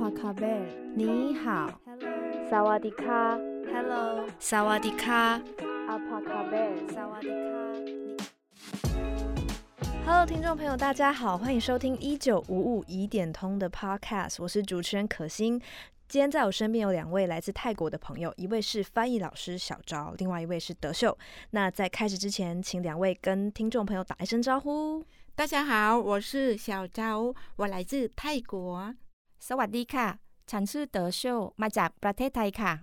帕卡贝尔，你好萨瓦迪卡，Hello，萨瓦迪卡，阿帕卡贝尔，萨瓦迪卡。Hello，听众朋友，大家好，欢迎收听一九五五疑点通的 Podcast，我是主持人可心。今天在我身边有两位来自泰国的朋友，一位是翻译老师小昭，另外一位是德秀。那在开始之前，请两位跟听众朋友打一声招呼。大家好，我是小昭，我来自泰国。 สวัสดีค่ะฉันชื่อเต๋อโชมาจากประเทศไทยค่ะ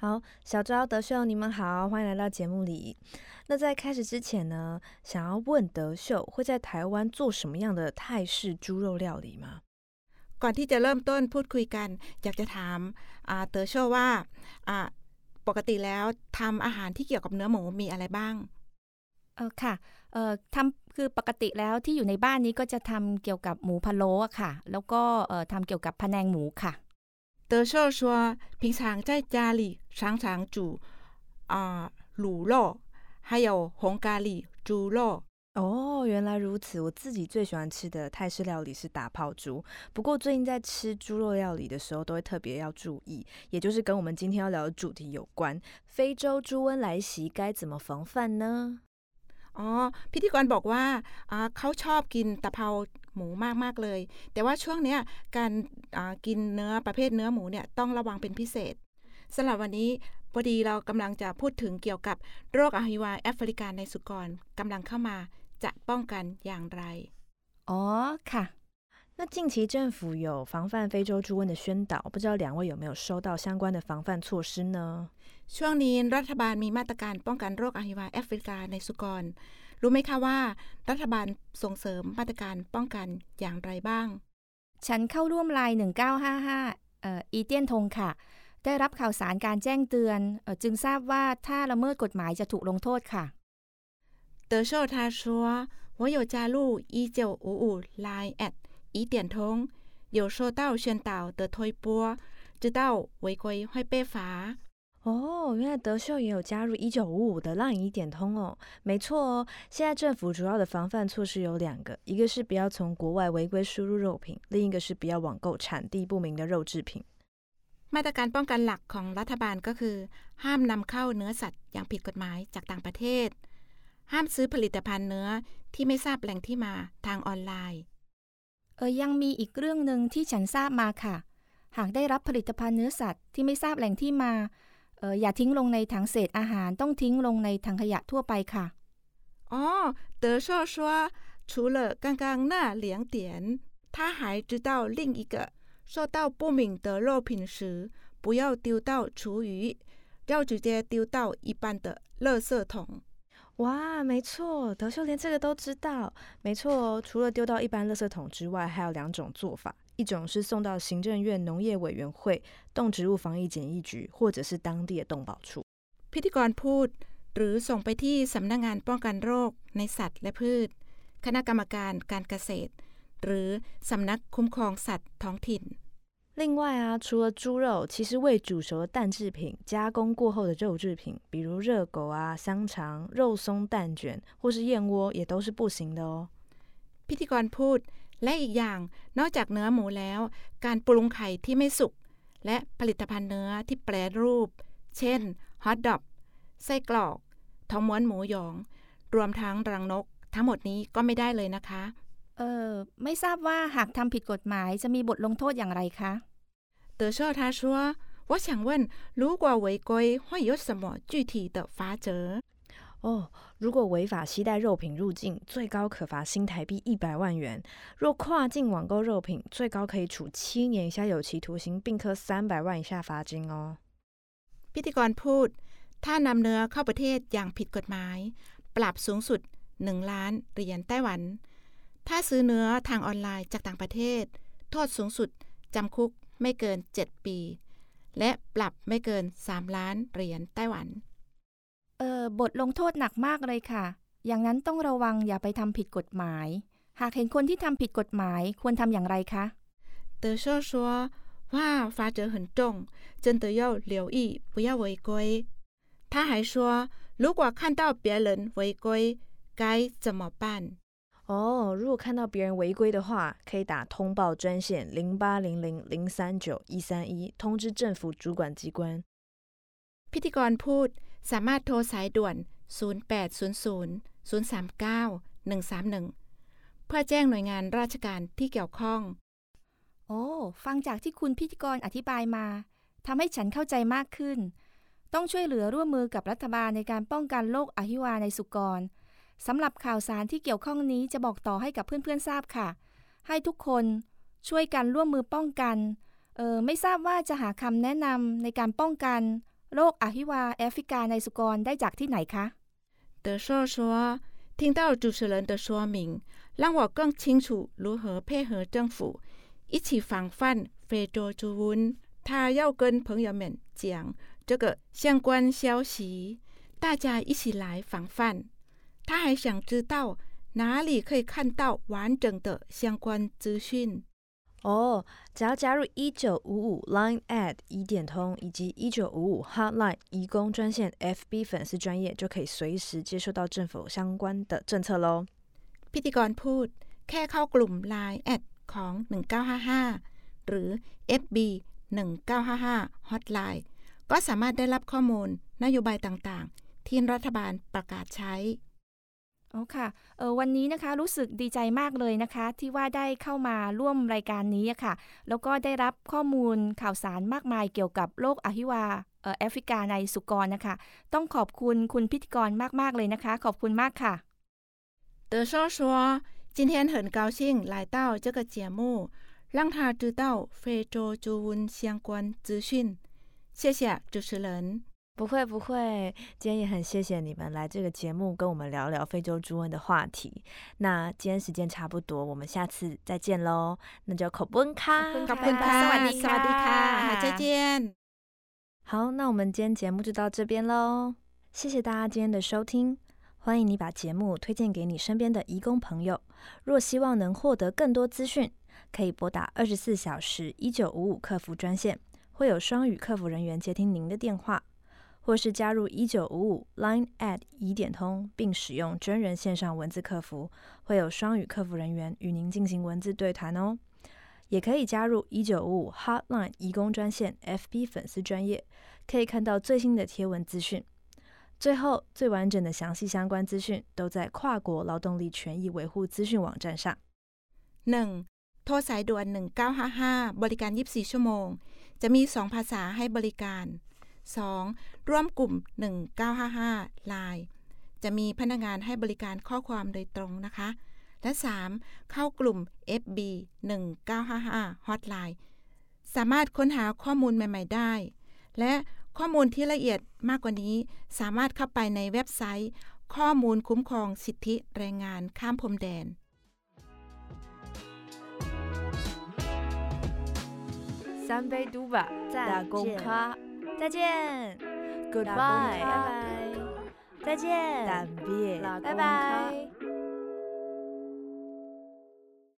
好，小昭、德秀，你们好，欢迎来到节目里。那在开始之前呢，想要问德秀会在台湾做什么样的泰式猪肉料理吗？ก่อนที่จะเริ่มต้นพูดคุยกัน อยากจะถามเต๋อโชว่าปกติแล้วทำอาหารที่เกี่ยวกับเนื้อหมูมีอะไรบ้างเออค่ะเอ่อทำ คือปกติแล้วที่อยู่ในบ้านนี้ก็จะทำเกี่ยวกับหมูพะโล้ค่ะ แล้วก็เอ่อทำเกี่ยวกับพะแนงหมูค่ะ德寿说平常在家里常常煮啊卤肉还有红咖喱猪肉哦，原来如此。我自己最喜欢吃的泰式料理是打泡猪，不过最近在吃猪肉料理的时候，都会特别要注意，也就是跟我们今天要聊的主题有关。非洲猪瘟来袭，该怎么防范呢？ อ๋อพิธีกรบอกว่าเขาชอบกินตะเภาหมูมากๆเลย แต่ว่าช่วงเนี้ยการกินเนื้อประเภทเนื้อหมูเนี่ยต้องระวังเป็นพิเศษสำหรับวันนี้พอดีเรากำลังจะพูดถึงเกี่ยวกับโรคอหิวาแอฟริกาในสุกรกำลังเข้ามาจะป้องกันอย่างไร อ๋อค่ะ 那近期政府有防范非洲猪瘟的宣导，不知道两位有没有收到相关的防范措施呢？ช่วงนี้รัฐบาลมีมาตรการป้องกันโรคอหิวาแอฟริกาในสุกร รู้ไหมคะว่า รัฐบาลส่งเสริมมาตรการป้องกันอย่างไรบ้าง ฉันเข้าร่วมไลน์1955เอ่ออีเตียนทงค่ะ ได้รับข่าวสารการแจ้งเตือนอจึงทราบว่าถ้าละเมิดกฎหมายจะถูกลงโทษค่ะ德寿他说我有加入1955 Line at 一点通，有收到宣导的推波，知道违规会被罚。哦，原来德秀也有加入一九五五的浪一点通哦。没错哦，现在政府主要的防范措施有两个，一个是不要从国外违规输入肉品，另一个是不要网购产地不明的肉制品。มาตรการป้องกันหลักของรัฐบาลก็คือ ห้ามนำเข้าเนื้อสัตว์อย่างผิดกฎหมายจากต่างประเทศ ห้ามซื้อผลิตภัณฑ์เนื้อที่ไม่ทราบแหล่งที่มาทางออนไลน์ เออยังมีอีกเรื่องหนึ่งที่ฉันทราบมาค่ะ หากได้รับผลิตภัณฑ์เนื้อสัตว์ที่ไม่ทราบแหล่งที่มาเอออย่าทิ้งลงในถังเศษอาหารต้องทิ้งลงในถังขยะทั่วไปค่ะอ๋อ德寿说除了刚刚那两点他还知道另一个收到不明的肉品时不要丢到厨余要直接丢到一般的垃圾桶 哇，没错，德秀连这个都知道。没错，除了丢到一般垃圾桶之外，还有两种做法：一种是送到行政院农业委员会、动植物防疫检疫局，或者是当地的动保处。พิธีกรพูดหรือส่งไปที่สำนักงานป้องกันโรคในสัตว์และพืช คณะกรรมการการเกษตร หรือสำนักคุ้มครองสัตว์ท้องถิ่น 另外啊，除了猪肉，其实未煮熟的蛋制品、加工过后的肉制品，比如热狗啊、香肠、肉松蛋卷或是燕窝，也都是不行的哦。พิธีกรพูดและอีกอย่างนอกจากเนื้อหมูแล้ว การปรุงไข่ที่ไม่สุกและผลิตภัณฑ์เนื้อที่แปรรูป เช่นฮอทดอกไส้กรอกท้องม้วนหมูหยอง รวมทั้งรังนก ทั้งหมดนี้ก็ไม่ได้เลยนะคะ เออไม่ทราบว่าหากทำผิดกฎหมายจะมีบทลงโทษอย่างไรคะ德寿他说我想问如果违规会有什么具体的罚则哦，如果违法携带肉品入境，最高可罚新台币一百万元；若跨境网购肉品，最高可以处七年以下有期徒刑，并科三百万以下罚金哦。พิธีกรพูด ถ้านำเนื้อเข้าประเทศอย่างผิดกฎหมาย ปรับสูงสุดหนึ่งล้านเหรียญไต้หวัน ถ้าซื้อเนื้อทางออนไลน์จากต่างประเทศ โทษสูงสุดจำคุกไม่เกิน 7 ปี และปรับไม่เกิน 3 ล้านเหรียญไต้หวัน เออบทลงโทษหนักมากเลยค่ะ อย่างนั้นต้องระวังอย่าไปทำผิดกฎหมาย หากเห็นคนที่ทำผิดกฎหมายควรทำอย่างไรคะ德寿说哇罚则很重真的要留意不要违规他还说如果看到别人违规该怎么办 哦， 哦，如果看到别人违规的话，可以打通报专线零八零零零三九一三一，通知政府主管机关。 พิธีกรพูด สามารถโทรสายด่วน 0800 039 131 เพื่อแจ้งหน่วยงานราชการที่เกี่ยวข้อง โอ้ ฟังจากที่คุณพิธีกรอธิบายมาทำให้ฉันเข้าใจมากขึ้น ต้องช่วยเหลือร่วมมือกับรัฐบาลในการป้องกันโรคอหิวาในสุกร สำหรับข่าวสารที่เกี่ยวข้องนี้จะบอกต่อให้กับเพื่อนๆทราบค่ะ ให้ทุกคนช่วยกันร่วมมือป้องกัน เออไม่ทราบว่าจะหาคำแนะนำในการป้องกันโรคอหิวาแอฟริกาในสุกรได้จากที่ไหนคะ 德硕说：“听到主持人的说明，让我更清楚如何配合政府一起防范非洲猪瘟。他要跟朋友们讲这个相关消息，大家一起来防范。 他还想知道哪里可以看到完整的相关资讯。哦，只要加入一九五五 Line at 一点通以及一九五五 Hotline 移工专线 FB 粉丝专业，就可以随时接收到政府相关的政策喽。 พิธีกรพูด แค่เข้ากลุ่ม Line แอดของ 1955 หรือ FB 1955 Hotline ก็สามารถได้รับข้อมูลนโยบายต่างๆ ที่รัฐบาลประกาศใช้ อ๋อค่ะเออวันนี้นะคะรู้สึกดีใจมากเลยนะคะ ที่ว่าได้เข้ามาร่วมรายการนี้อะค่ะ แล้วก็ได้รับข้อมูลข่าวสารมากมายเกี่ยวกับโรคอหิวาเออแอฟริกาในสุกรนะคะ ต้องขอบคุณคุณพิธีกรมากๆเลยนะคะ ขอบคุณมากค่ะ 德寿说：“今天很高兴来到这个节目，让他知道非洲猪瘟相关资讯。谢谢主持人。 不会不会今天也很谢谢你们来这个节目跟我们聊聊非洲猪瘟的话题。那今天时间差不多我们下次再见喽那就口不恩卡再见。好那我们今天节目就到这边喽谢谢大家今天的收听欢迎你把节目推荐给你身边的义工朋友。若希望能获得更多资讯可以拨打二十四小时一九五五客服专线会有双语客服人员接听您的电话或是加入一九五五 Line at 一点通，并使用真人线上文字客服，会有双语客服人员与您进行文字对谈哦。也可以加入一九五五 Hotline 义工专线 FB 粉丝专业，可以看到最新的贴文资讯。最后，最完整的详细相关资讯都在跨国劳动力权益维护资讯网站上。 1. โทรสายด่วน 1955 บริการ 24 ชั่วโมง จะมี 2 ภาษาให้บริการ 2. ร่วมกลุ่ม 1955 Line จะมีพนักงานให้บริการข้อความโดยตรงนะคะ และ 3. เข้ากลุ่ม FB 1955 Hotline สามารถค้นหาข้อมูลใหม่ ๆ ได้ และข้อมูลที่ละเอียดมากกว่านี้ สามารถเข้าไปในเว็บไซต์ ข้อมูลคุ้มครองสิทธิแรงงานข้ามพรมแดน 三杯嘟吧，再打工见卡， 再见，Goodbye，拜拜，再见，拜拜。